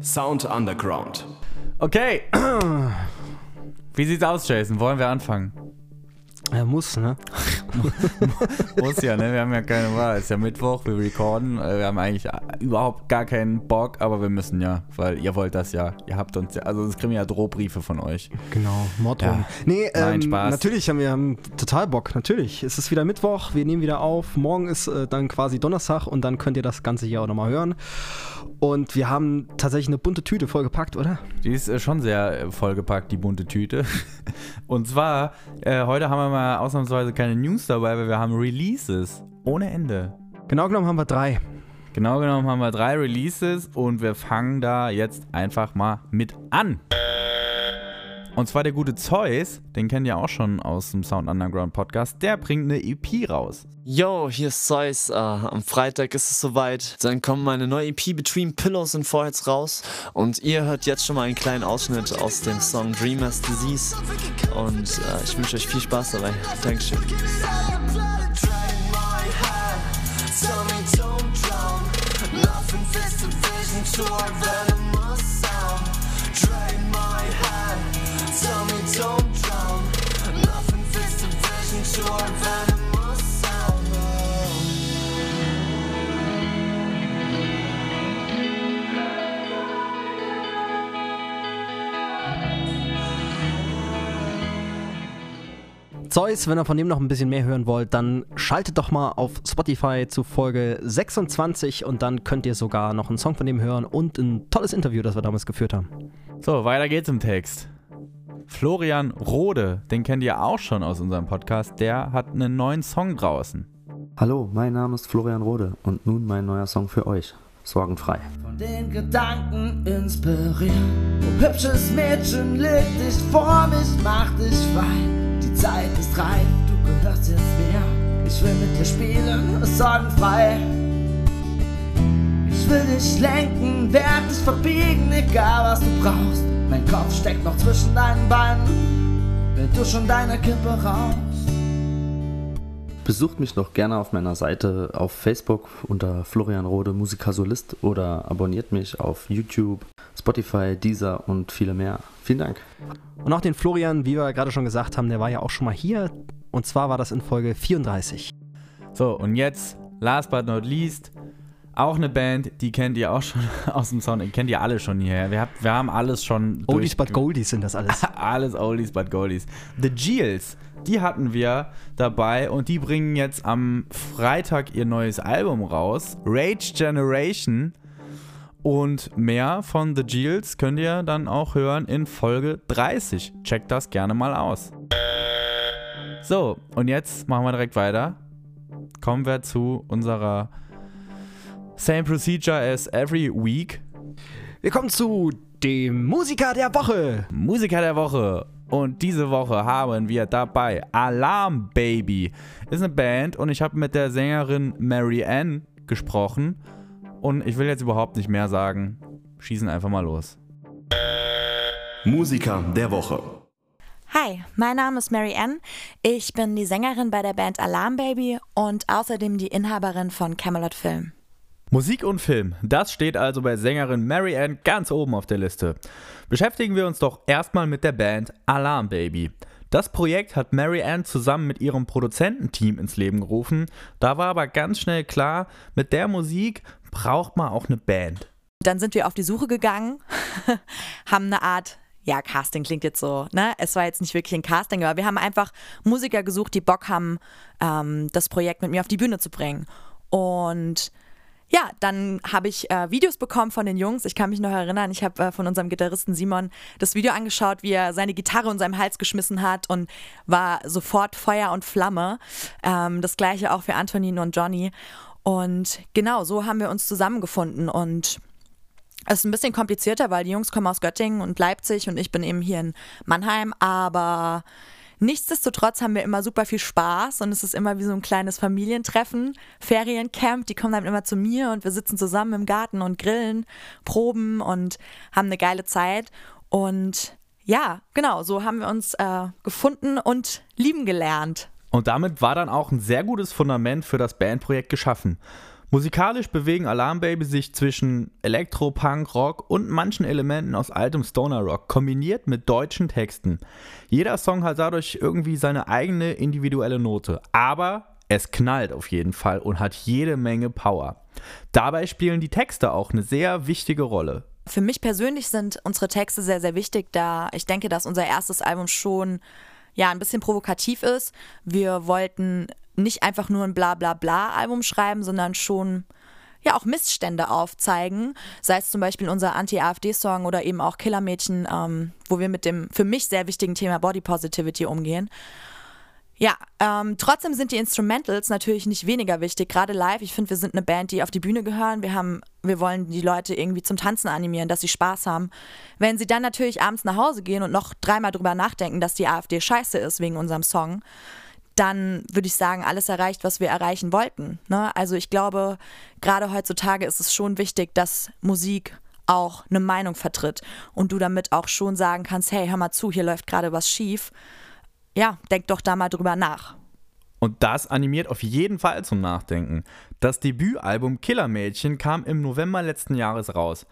Sound Underground. Okay. Wie sieht's aus, Jason? Wollen wir anfangen? Er muss, ne? Muss ja, ne? Wir haben ja keine Wahl. Es ist ja Mittwoch, wir recorden. Äh, Wir haben eigentlich überhaupt gar keinen Bock, aber wir müssen ja, weil ihr wollt das ja. Ihr habt uns ja, also es kriegen ja Drohbriefe von euch. Genau, Morddrohungen. Ja. Nee, Nein, ähm, Spaß. natürlich haben wir haben total Bock, natürlich. Es ist wieder Mittwoch, wir nehmen wieder auf. Morgen ist äh, dann quasi Donnerstag und dann könnt ihr das Ganze hier auch nochmal hören. Und wir haben tatsächlich eine bunte Tüte vollgepackt, oder? Die ist äh, schon sehr äh, vollgepackt, die bunte Tüte. Und zwar, äh, heute haben wir mal ausnahmsweise keine News dabei, weil wir haben Releases ohne Ende. Genau genommen haben wir drei. Genau genommen haben wir drei Releases und wir fangen da jetzt einfach mal mit an. Und zwar der gute Zeus, den kennt ihr auch schon aus dem Sound Underground Podcast, der bringt eine EP raus. Yo, hier ist Zeus. Äh, am Freitag ist es soweit. Dann kommt meine neue EP Between Pillows and Foreheads raus. Und ihr hört jetzt schon mal einen kleinen Ausschnitt aus dem Song Dreamer's Disease. Und äh, ich wünsche euch viel Spaß dabei. Dankeschön. Zeus, wenn ihr von dem noch ein bisschen mehr hören wollt, dann schaltet doch mal auf Spotify zu Folge 26 und dann könnt ihr sogar noch einen Song von dem hören und ein tolles Interview, das wir damals geführt haben. So, weiter geht's im Text. Florian Rode, den kennt ihr auch schon aus unserem Podcast, der hat einen neuen Song draußen. Hallo, mein Name ist Florian Rode und nun mein neuer Song für euch. Sorgenfrei. Von den Gedanken inspiriert. Oh, hübsches Mädchen, leg dich vor mich, mach dich frei. Die Zeit ist reif, du gehörst jetzt mir. Ich will mit dir spielen, sorgenfrei. Ich will dich lenken, werd dich verbiegen, egal was du brauchst. Mein Kopf steckt noch zwischen deinen Beinen, wenn du schon deine Kippe rauchst. Besucht mich doch gerne auf meiner Seite auf Facebook unter Florian Rode Musiker Solist oder abonniert mich auf YouTube, Spotify, Deezer und viele mehr. Vielen Dank. Und auch den Florian, wie wir gerade schon gesagt haben, der war ja auch schon mal hier. Und zwar war das in Folge 34. So, und jetzt, last but not least, auch eine Band, die kennt ihr auch schon aus dem Sound, kennt ihr alle schon hierher. Wir, hab, wir haben alles schon Oldies but Goldies sind das alles. alles Oldies but Goldies. The Geels, die hatten wir dabei und die bringen jetzt am Freitag ihr neues Album raus. Rage Generation. Und mehr von The Geels könnt ihr dann auch hören in Folge 30. Checkt das gerne mal aus. So, und jetzt machen wir direkt weiter. Kommen wir zu unserer Same Procedure as every week. Wir kommen zu dem Musiker der Woche. Musiker der Woche. Und diese Woche haben wir dabei Alarm Baby. Ist eine Band und ich habe mit der Sängerin Mary Ann gesprochen. Und ich will jetzt überhaupt nicht mehr sagen. Schießen einfach mal los. Musiker der Woche. Hi, mein Name ist Mary Ann. Ich bin die Sängerin bei der Band Alarm Baby und außerdem die Inhaberin von Camelot Film. Musik und Film, das steht also bei Sängerin Mary Ann ganz oben auf der Liste. Beschäftigen wir uns doch erstmal mit der Band Alarm Baby. Das Projekt hat Mary Ann zusammen mit ihrem Produzententeam ins Leben gerufen. Da war aber ganz schnell klar, mit der Musik braucht man auch eine Band. Dann sind wir auf die Suche gegangen, haben eine Art, ja, Casting klingt jetzt so, ne? Es war jetzt nicht wirklich ein Casting, aber wir haben einfach Musiker gesucht, die Bock haben, ähm, das Projekt mit mir auf die Bühne zu bringen. Und ja, dann habe ich äh, Videos bekommen von den Jungs. Ich kann mich noch erinnern, ich habe äh, von unserem Gitarristen Simon das Video angeschaut, wie er seine Gitarre in seinem Hals geschmissen hat und war sofort Feuer und Flamme. Ähm, das gleiche auch für Antonin und Johnny. Und genau, so haben wir uns zusammengefunden und es ist ein bisschen komplizierter, weil die Jungs kommen aus Göttingen und Leipzig und ich bin eben hier in Mannheim, aber nichtsdestotrotz haben wir immer super viel Spaß und es ist immer wie so ein kleines Familientreffen, Feriencamp, die kommen dann immer zu mir und wir sitzen zusammen im Garten und grillen, proben und haben eine geile Zeit und ja, genau, so haben wir uns äh, gefunden und lieben gelernt. Und damit war dann auch ein sehr gutes Fundament für das Bandprojekt geschaffen. Musikalisch bewegen Alarm Baby sich zwischen Elektro, Punk, Rock und manchen Elementen aus altem Stoner Rock, kombiniert mit deutschen Texten. Jeder Song hat dadurch irgendwie seine eigene individuelle Note, aber es knallt auf jeden Fall und hat jede Menge Power. Dabei spielen die Texte auch eine sehr wichtige Rolle. Für mich persönlich sind unsere Texte sehr, sehr wichtig, da ich denke, dass unser erstes Album schon ja ein bisschen provokativ ist. Wir wollten nicht einfach nur ein Bla-Bla-Bla-Album schreiben, sondern schon ja auch Missstände aufzeigen, sei es zum Beispiel unser Anti-AfD-Song oder eben auch Killermädchen, ähm, wo wir mit dem für mich sehr wichtigen Thema Body Positivity umgehen. Ja, ähm, trotzdem sind die Instrumentals natürlich nicht weniger wichtig, gerade live. Ich finde, wir sind eine Band, die auf die Bühne gehören. Wir haben, wir wollen die Leute irgendwie zum Tanzen animieren, dass sie Spaß haben. Wenn sie dann natürlich abends nach Hause gehen und noch dreimal drüber nachdenken, dass die AfD scheiße ist wegen unserem Song, dann würde ich sagen, alles erreicht, was wir erreichen wollten. Ne? Also ich glaube, gerade heutzutage ist es schon wichtig, dass Musik auch eine Meinung vertritt und du damit auch schon sagen kannst, hey, hör mal zu, hier läuft gerade was schief ja, denk doch da mal drüber nach. Und das animiert auf jeden Fall zum Nachdenken. Das Debütalbum Killermädchen kam im November letzten Jahres raus.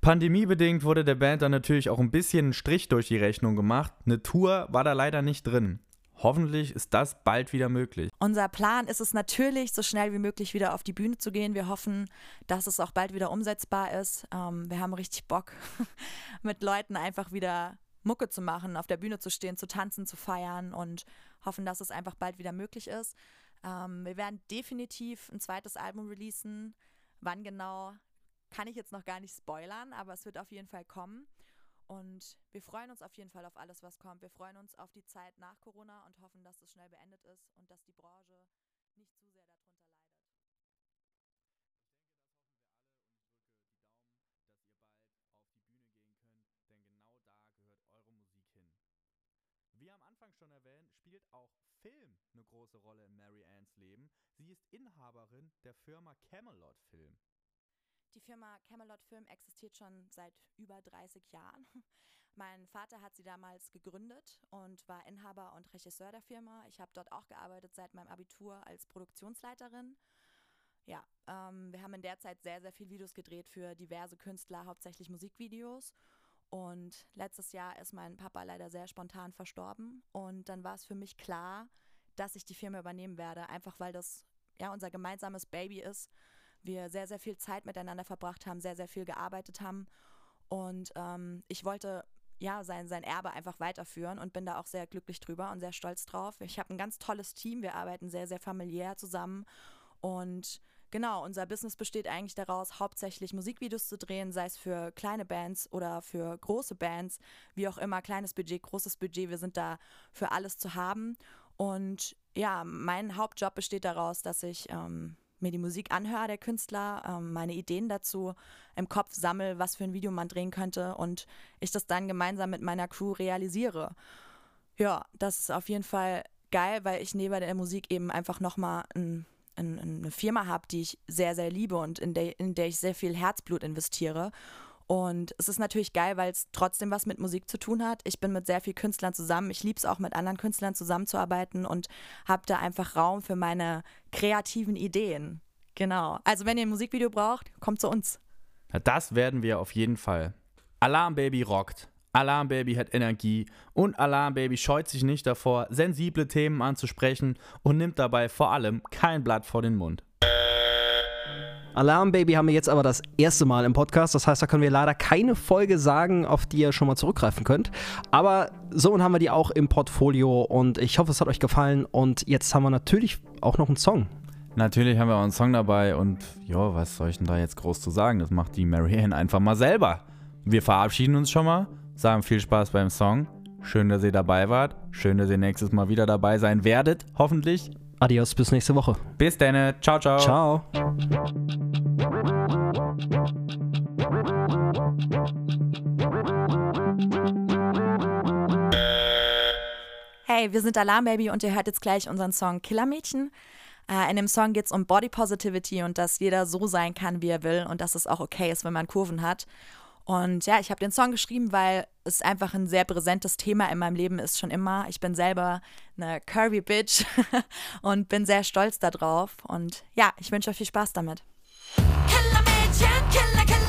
Pandemiebedingt wurde der Band dann natürlich auch ein bisschen ein Strich durch die Rechnung gemacht. Eine Tour war da leider nicht drin. Hoffentlich ist das bald wieder möglich. Unser Plan ist es natürlich, so schnell wie möglich wieder auf die Bühne zu gehen. Wir hoffen, dass es auch bald wieder umsetzbar ist. Ähm, wir haben richtig Bock, mit Leuten einfach wieder Mucke zu machen, auf der Bühne zu stehen, zu tanzen, zu feiern und hoffen, dass es einfach bald wieder möglich ist. Ähm, wir werden definitiv ein zweites Album releasen. Wann genau, kann ich jetzt noch gar nicht spoilern, aber es wird auf jeden Fall kommen. Und wir freuen uns auf jeden Fall auf alles, was kommt. Wir freuen uns auf die Zeit nach Corona und hoffen, dass es schnell beendet ist und dass die Branche nicht zu sehr darunter leidet. Wie am Anfang schon erwähnt, spielt auch Film eine große Rolle in Mary Anns Leben. Sie ist Inhaberin der Firma Camelot Film. Die Firma Camelot Film existiert schon seit über 30 Jahren. Mein Vater hat sie damals gegründet und war Inhaber und Regisseur der Firma. Ich habe dort auch gearbeitet seit meinem Abitur als Produktionsleiterin. Ja, ähm, wir haben in der Zeit sehr, sehr viele Videos gedreht für diverse Künstler, hauptsächlich Musikvideos. Und letztes Jahr ist mein Papa leider sehr spontan verstorben. Und dann war es für mich klar, dass ich die Firma übernehmen werde, einfach weil das ja unser gemeinsames Baby ist. Wir sehr, sehr viel Zeit miteinander verbracht haben, sehr, sehr viel gearbeitet haben. Und ähm, ich wollte ja sein, sein Erbe einfach weiterführen und bin da auch sehr glücklich drüber und sehr stolz drauf. Ich habe ein ganz tolles Team, wir arbeiten sehr, sehr familiär zusammen und Genau, unser Business besteht eigentlich daraus, hauptsächlich Musikvideos zu drehen, sei es für kleine Bands oder für große Bands, wie auch immer, kleines Budget, großes Budget, wir sind da für alles zu haben. Und ja, mein Hauptjob besteht daraus, dass ich ähm, mir die Musik anhöre der Künstler, ähm, meine Ideen dazu im Kopf sammle, was für ein Video man drehen könnte und ich das dann gemeinsam mit meiner Crew realisiere. Ja, das ist auf jeden Fall geil, weil ich neben der Musik eben einfach nochmal ein eine Firma habe, die ich sehr, sehr liebe und in der, in der ich sehr viel Herzblut investiere. Und es ist natürlich geil, weil es trotzdem was mit Musik zu tun hat. Ich bin mit sehr vielen Künstlern zusammen. Ich liebe es auch mit anderen Künstlern zusammenzuarbeiten und habe da einfach Raum für meine kreativen Ideen. Genau. Also wenn ihr ein Musikvideo braucht, kommt zu uns. Das werden wir auf jeden Fall. Alarm Baby rockt. Alarm Baby hat Energie und Alarm Baby scheut sich nicht davor, sensible Themen anzusprechen und nimmt dabei vor allem kein Blatt vor den Mund. Alarm Baby haben wir jetzt aber das erste Mal im Podcast. Das heißt, da können wir leider keine Folge sagen, auf die ihr schon mal zurückgreifen könnt. Aber so haben wir die auch im Portfolio und ich hoffe, es hat euch gefallen. Und jetzt haben wir natürlich auch noch einen Song. Natürlich haben wir auch einen Song dabei und ja, was soll ich denn da jetzt groß zu sagen? Das macht die Marianne einfach mal selber. Wir verabschieden uns schon mal sagen viel Spaß beim Song. Schön, dass ihr dabei wart. Schön, dass ihr nächstes Mal wieder dabei sein werdet, hoffentlich. Adios, bis nächste Woche. Bis dann. Ciao, ciao. Ciao. Hey, wir sind Alarm Baby und ihr hört jetzt gleich unseren Song Killermädchen. Äh, in dem Song geht es um Body Positivity und dass jeder so sein kann, wie er will und dass es auch okay ist, wenn man Kurven hat. Und ja, ich habe den Song geschrieben, weil es einfach ein sehr präsentes Thema in meinem Leben ist, schon immer. Ich bin selber eine Curvy Bitch und bin sehr stolz darauf. Und ja, ich wünsche euch viel Spaß damit. Killermädchen, Killer, Killermädchen,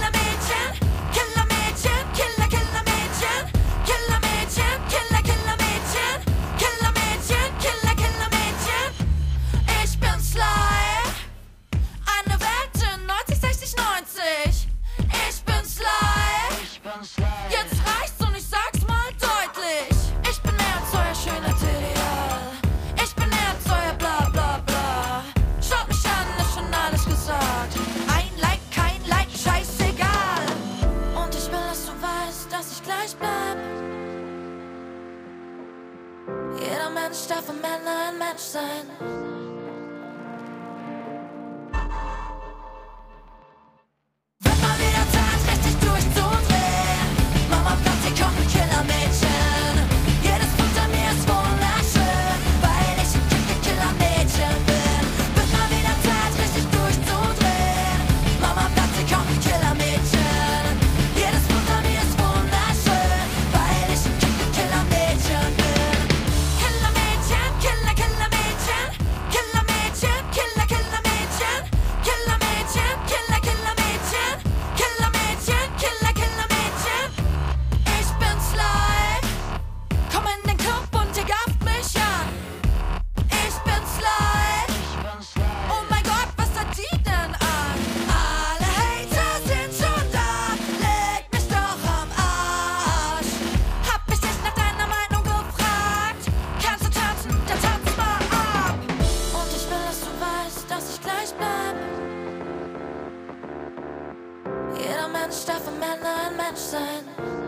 Jeder Mensch darf am Ende ein Mensch sein.